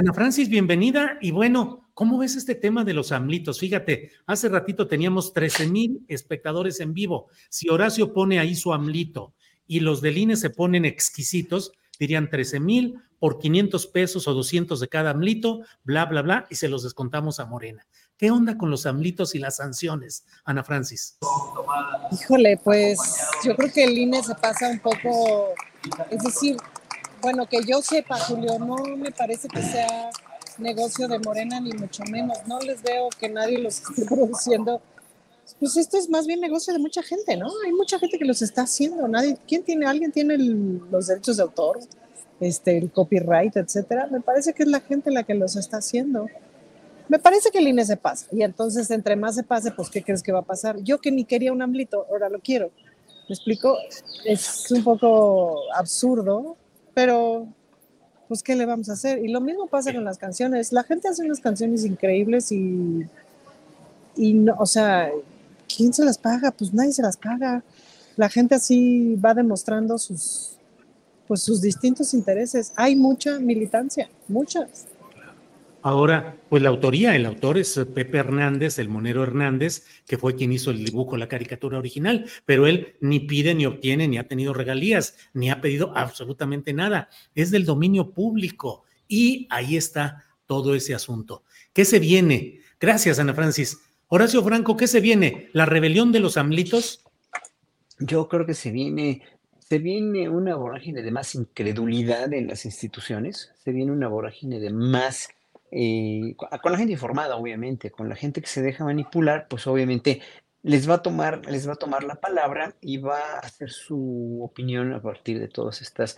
Ana Francis, bienvenida. Y bueno, ¿cómo ves este tema de los amlitos? Fíjate, hace ratito teníamos 13 mil espectadores en vivo. Si Horacio pone ahí su amlito y los del INE se ponen exquisitos, dirían 13 mil por 500 pesos o 200 de cada amlito, bla, bla, bla, y se los descontamos a Morena. ¿Qué onda con los amlitos y las sanciones, Ana Francis? Híjole, pues yo creo que el INE se pasa un poco, es decir, bueno, que yo sepa, Julio, no me parece que sea negocio de Morena, ni mucho menos. No les veo que nadie los esté produciendo. Pues esto es más bien negocio de mucha gente, ¿no? Hay mucha gente que los está haciendo. Nadie, ¿quién tiene? ¿Alguien tiene los derechos de autor? Este, el copyright, etcétera. Me parece que es la gente la que los está haciendo. Me parece que el INE se pasa. Y entonces, entre más se pase, pues, ¿qué crees que va a pasar? Yo que ni quería un amblito, ahora lo quiero. ¿Me explico? Es un poco absurdo, pero pues ¿qué le vamos a hacer? Y lo mismo pasa con las canciones. La gente hace unas canciones increíbles y, y no, o sea, ¿quién se las paga? Pues nadie se las paga. La gente así va demostrando sus, pues sus distintos intereses. Hay mucha militancia, muchas. Ahora, pues la autoría, el autor es Pepe Hernández, el monero Hernández, que fue quien hizo el dibujo, la caricatura original, pero él ni pide, ni obtiene, ni ha tenido regalías, ni ha pedido absolutamente nada. Es del dominio público y ahí está todo ese asunto. ¿Qué se viene? Gracias, Ana Francis. Horacio Franco, ¿qué se viene? ¿La rebelión de los amlitos? Yo creo que se viene se viene una vorágine de más incredulidad en las instituciones, se viene una vorágine de más eh, con la gente informada, obviamente, con la gente que se deja manipular, pues obviamente les va a tomar, les va a tomar la palabra y va a hacer su opinión a partir de todas estas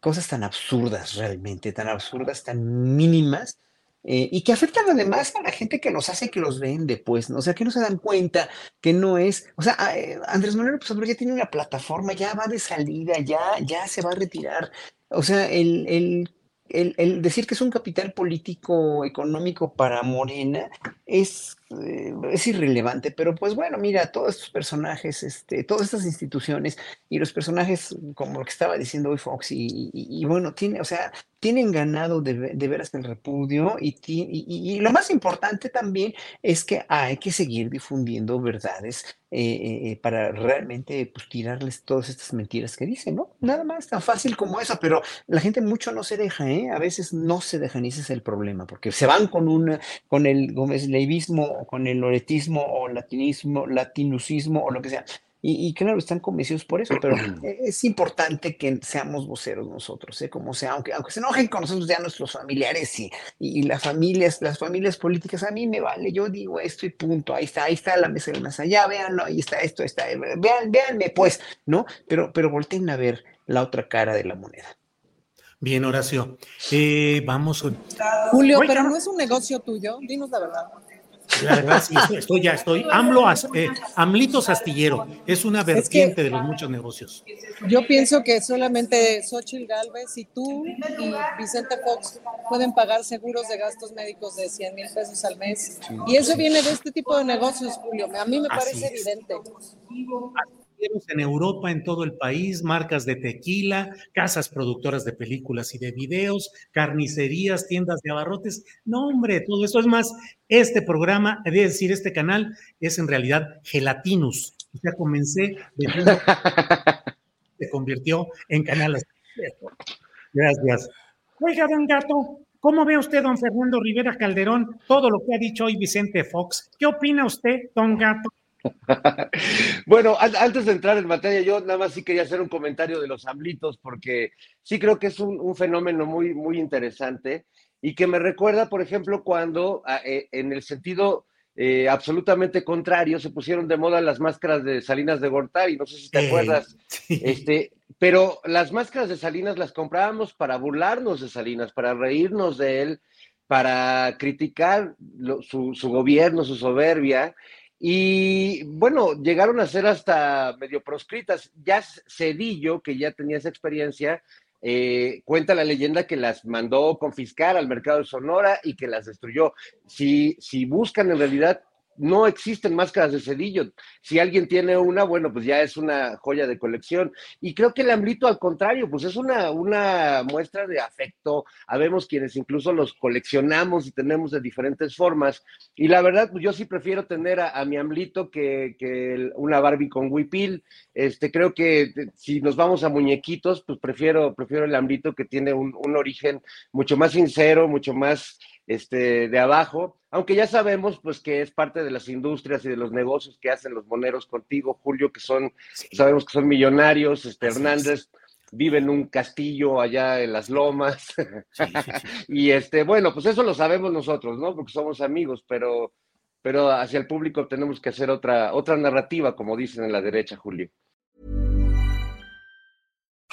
cosas tan absurdas realmente, tan absurdas, tan mínimas, eh, y que afectan además a la gente que los hace, que los vende, pues, ¿no? o sea, que no se dan cuenta que no es, o sea, eh, Andrés Manuel pues, ya tiene una plataforma, ya va de salida, ya, ya se va a retirar, o sea, el, el el, decir que es un capital político económico para Morena es, eh, es irrelevante, pero pues bueno, mira, todos estos personajes, este, todas estas instituciones y los personajes como lo que estaba diciendo hoy Fox y, bueno, tiene, o sea, tienen ganado de, de veras el repudio y, y, lo más importante también es que hay que seguir difundiendo verdades eh, eh, eh, para realmente pues, tirarles todas estas mentiras que dicen, ¿no? Nada más tan fácil como eso, pero la gente mucho no se deja, ¿eh? A veces no se dejan y ese es el problema, porque se van con, un, con el Gómez Leivismo o con el loretismo o latinismo, latinucismo o lo que sea y, claro, están convencidos por eso, pero e, es importante que seamos voceros nosotros, ¿eh? como sea, aunque, aunque se enojen con nosotros ya nuestros familiares y, y, las familias, las familias políticas, a mí me vale, yo digo esto y punto, ahí está, ahí está la mesa de más allá, véanlo, ahí está esto, está, vean, véanme pues, ¿no? Pero, pero volteen a ver la otra cara de la moneda. Bien, Horacio. Eh, vamos. Julio, pero no es un negocio tuyo, dinos la verdad. La verdad, sí, estoy, ya estoy. AMLO, eh, Amlitos Astillero, es una vertiente de los muchos negocios. Yo pienso que solamente Xochitl Galvez y tú y Vicente Fox pueden pagar seguros de gastos médicos de 100 mil pesos al mes. Y eso viene de este tipo de negocios, Julio. A mí me parece evidente. En Europa, en todo el país, marcas de tequila, casas productoras de películas y de videos, carnicerías, tiendas de abarrotes. No, hombre, todo eso es más. Este programa, es decir, este canal es en realidad Gelatinus. Ya comencé se convirtió en canal. Gracias. Oiga, don Gato, ¿cómo ve usted, don Fernando Rivera Calderón, todo lo que ha dicho hoy Vicente Fox? ¿Qué opina usted, don Gato? bueno, antes de entrar en materia, yo nada más sí quería hacer un comentario de los amblitos, porque sí creo que es un, fenómeno muy, muy interesante y que me recuerda, por ejemplo, cuando eh, en el sentido eh, absolutamente contrario se pusieron de moda las máscaras de Salinas de Gortari, no sé si te acuerdas, este, pero las máscaras de Salinas las comprábamos para burlarnos de Salinas, para reírnos de él, para criticar su, su gobierno, su soberbia, y bueno, llegaron a ser hasta medio proscritas. Ya Cedillo, que ya tenía esa experiencia, eh, cuenta la leyenda que las mandó confiscar al mercado de Sonora y que las destruyó. Si, si buscan en realidad no existen máscaras de cedillo. Si alguien tiene una, bueno, pues ya es una joya de colección. Y creo que el amblito, al contrario, pues es una, una muestra de afecto. Habemos quienes incluso los coleccionamos y tenemos de diferentes formas. Y la verdad, pues yo sí prefiero tener a, mi amblito que, que, una Barbie con huipil. Este, creo que si nos vamos a muñequitos, pues prefiero, prefiero el amblito que tiene un, un origen mucho más sincero, mucho más este, de abajo, aunque ya sabemos pues que es parte de las industrias y de los negocios que hacen los moneros contigo, Julio, que son, sabemos que son millonarios, este, Hernández vive en un castillo allá en las lomas, y este, bueno, pues eso lo sabemos nosotros, ¿no? Porque somos amigos, pero, pero hacia el público tenemos que hacer otra, otra narrativa, como dicen en la derecha, Julio.